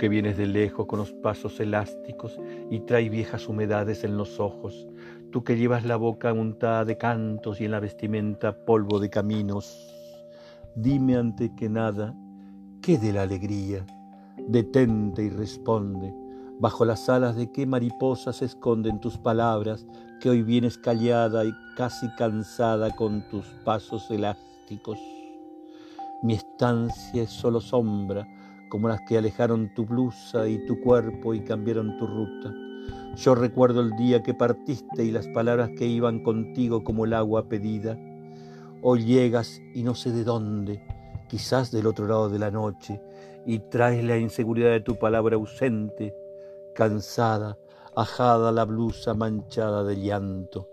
que vienes de lejos con los pasos elásticos y traes viejas humedades en los ojos, tú que llevas la boca untada de cantos y en la vestimenta polvo de caminos, dime ante que nada, ¿qué de la alegría? Detente y responde, bajo las alas de qué mariposas se esconden tus palabras, que hoy vienes callada y casi cansada con tus pasos elásticos. Mi estancia es solo sombra, como las que alejaron tu blusa y tu cuerpo y cambiaron tu ruta. Yo recuerdo el día que partiste y las palabras que iban contigo como el agua pedida. Hoy llegas y no sé de dónde, quizás del otro lado de la noche, y traes la inseguridad de tu palabra ausente, cansada, ajada la blusa manchada de llanto.